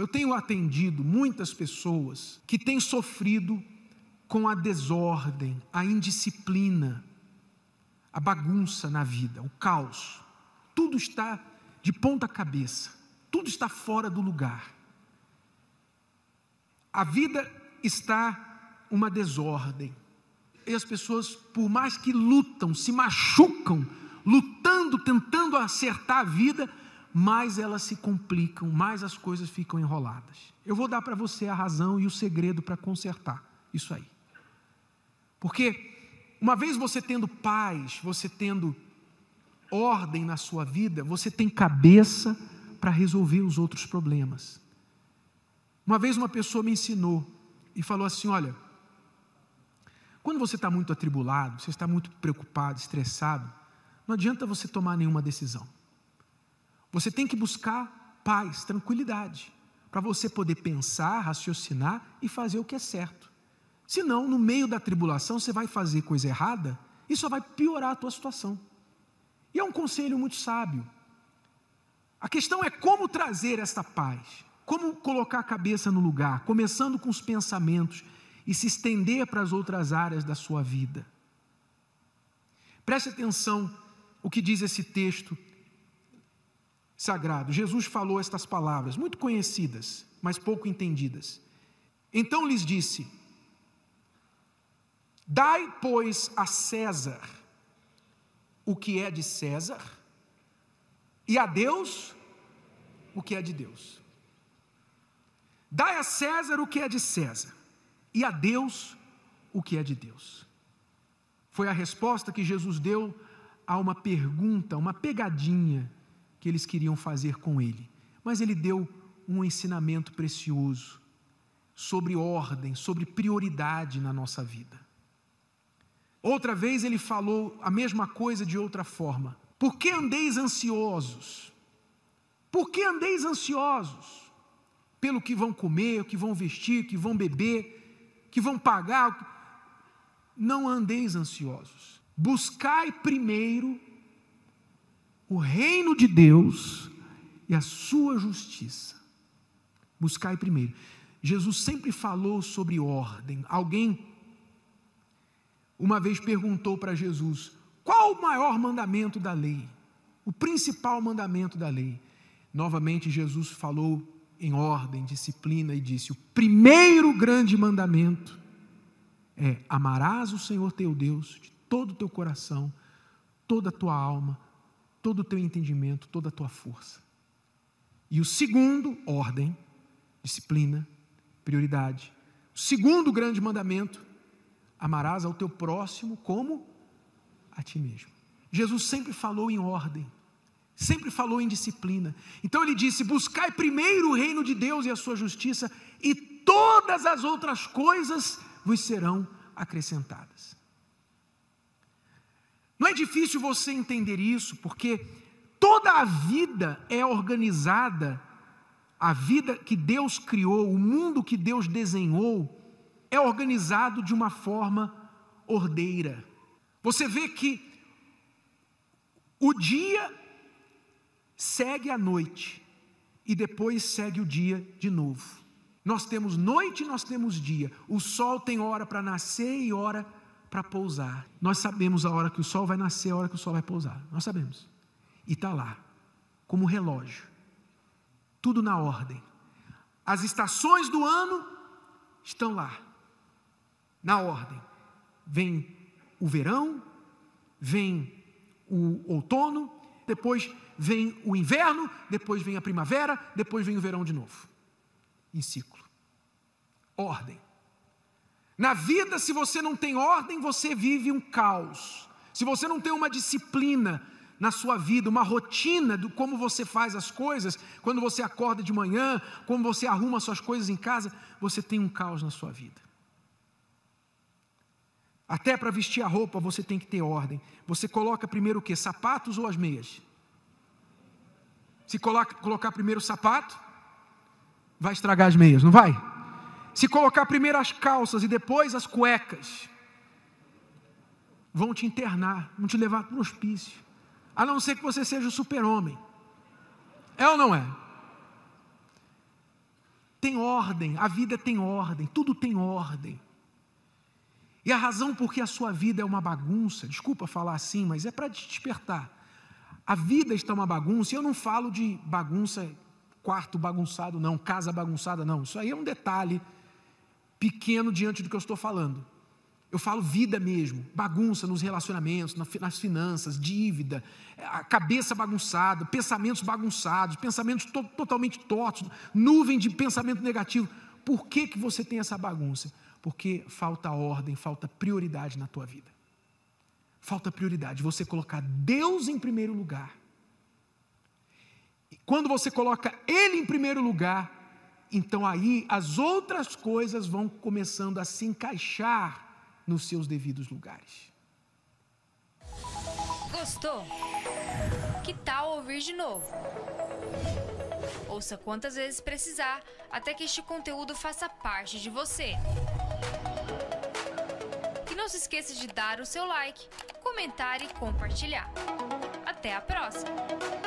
Eu tenho atendido muitas pessoas que têm sofrido com a desordem, a indisciplina, a bagunça na vida, o caos. Tudo está de ponta cabeça, tudo está fora do lugar. A vida está uma desordem. E as pessoas, por mais que lutam, se machucam, lutando, tentando acertar a vida, mais elas se complicam, mais as coisas ficam enroladas. Eu vou dar para você a razão e o segredo para consertar isso aí. Porque uma vez você tendo paz, você tendo ordem na sua vida, você tem cabeça para resolver os outros problemas. Uma vez uma pessoa me ensinou e falou assim: olha, quando você está muito atribulado, você está muito preocupado, estressado, não adianta você tomar nenhuma decisão. Você tem que buscar paz, tranquilidade, para você poder pensar, raciocinar e fazer o que é certo. Senão, no meio da tribulação, você vai fazer coisa errada e só vai piorar a tua situação. E é um conselho muito sábio. A questão é como trazer esta paz, como colocar a cabeça no lugar, começando com os pensamentos e se estender para as outras áreas da sua vida. Preste atenção o que diz esse texto sagrado. Jesus falou estas palavras, muito conhecidas, mas pouco entendidas. Então lhes disse: Dai, pois, a César o que é de César, e a Deus o que é de Deus. Dai a César o que é de César, e a Deus o que é de Deus. Foi a resposta que Jesus deu a uma pergunta, uma pegadinha que eles queriam fazer com ele. Mas ele deu um ensinamento precioso sobre ordem, sobre prioridade na nossa vida. Outra vez ele falou a mesma coisa de outra forma. Por que andeis ansiosos? Por que andeis ansiosos? Pelo que vão comer, o que vão vestir, o que vão beber, que vão pagar. Não andeis ansiosos. Buscai primeiro o reino de Deus e a sua justiça. Buscai primeiro. Jesus sempre falou sobre ordem. Alguém uma vez perguntou para Jesus: qual o maior mandamento da lei? O principal mandamento da lei? Novamente, Jesus falou em ordem, disciplina e disse: o primeiro grande mandamento é: amarás o Senhor teu Deus de todo o teu coração, toda a tua alma, todo o teu entendimento, toda a tua força. E o segundo, ordem, disciplina, prioridade. O segundo grande mandamento Amarás ao teu próximo como a ti mesmo. Jesus sempre falou em ordem, sempre falou em disciplina. Então ele disse: Buscai primeiro o reino de Deus e a sua justiça, e todas as outras coisas vos serão acrescentadas. Não é difícil você entender isso, porque toda a vida é organizada, a vida que Deus criou, o mundo que Deus desenhou, é organizado de uma forma ordeira. Você vê que o dia segue a noite e depois segue o dia de novo. Nós temos noite e nós temos dia. O sol tem hora para nascer e hora para pousar. Nós sabemos a hora que o sol vai nascer, a hora que o sol vai pousar. Nós sabemos. E está lá, como relógio. Tudo na ordem. As estações do ano estão lá na ordem. Vem o verão, vem o outono, depois vem o inverno, depois vem a primavera, depois vem o verão de novo. Em ciclo. Ordem. Na vida, se você não tem ordem, você vive um caos. Se você não tem uma disciplina na sua vida, uma rotina do como você faz as coisas, quando você acorda de manhã, como você arruma suas coisas em casa, você tem um caos na sua vida. Até para vestir a roupa você tem que ter ordem. Você coloca primeiro o que? Sapatos ou as meias? Se coloca, colocar primeiro o sapato, vai estragar as meias, não vai? Se colocar primeiro as calças e depois as cuecas, vão te internar, vão te levar para o hospício. A não ser que você seja o super-homem. É ou não é? tem ordem, a vida tem ordem, tudo tem ordem. E a razão por que a sua vida é uma bagunça, desculpa falar assim, mas é para te despertar. A vida está uma bagunça, e eu não falo de bagunça, quarto bagunçado, não, casa bagunçada, não. Isso aí é um detalhe pequeno diante do que eu estou falando. Eu falo vida mesmo, bagunça nos relacionamentos, nas finanças, dívida, a cabeça bagunçada, pensamentos bagunçados, pensamentos to totalmente tortos, nuvem de pensamento negativo. Por que, que você tem essa bagunça? Porque falta ordem, falta prioridade na tua vida. Falta prioridade, você colocar Deus em primeiro lugar. E quando você coloca Ele em primeiro lugar, então aí as outras coisas vão começando a se encaixar nos seus devidos lugares. Gostou? Que tal ouvir de novo? Ouça quantas vezes precisar até que este conteúdo faça parte de você. E não se esqueça de dar o seu like, comentar e compartilhar. Até a próxima!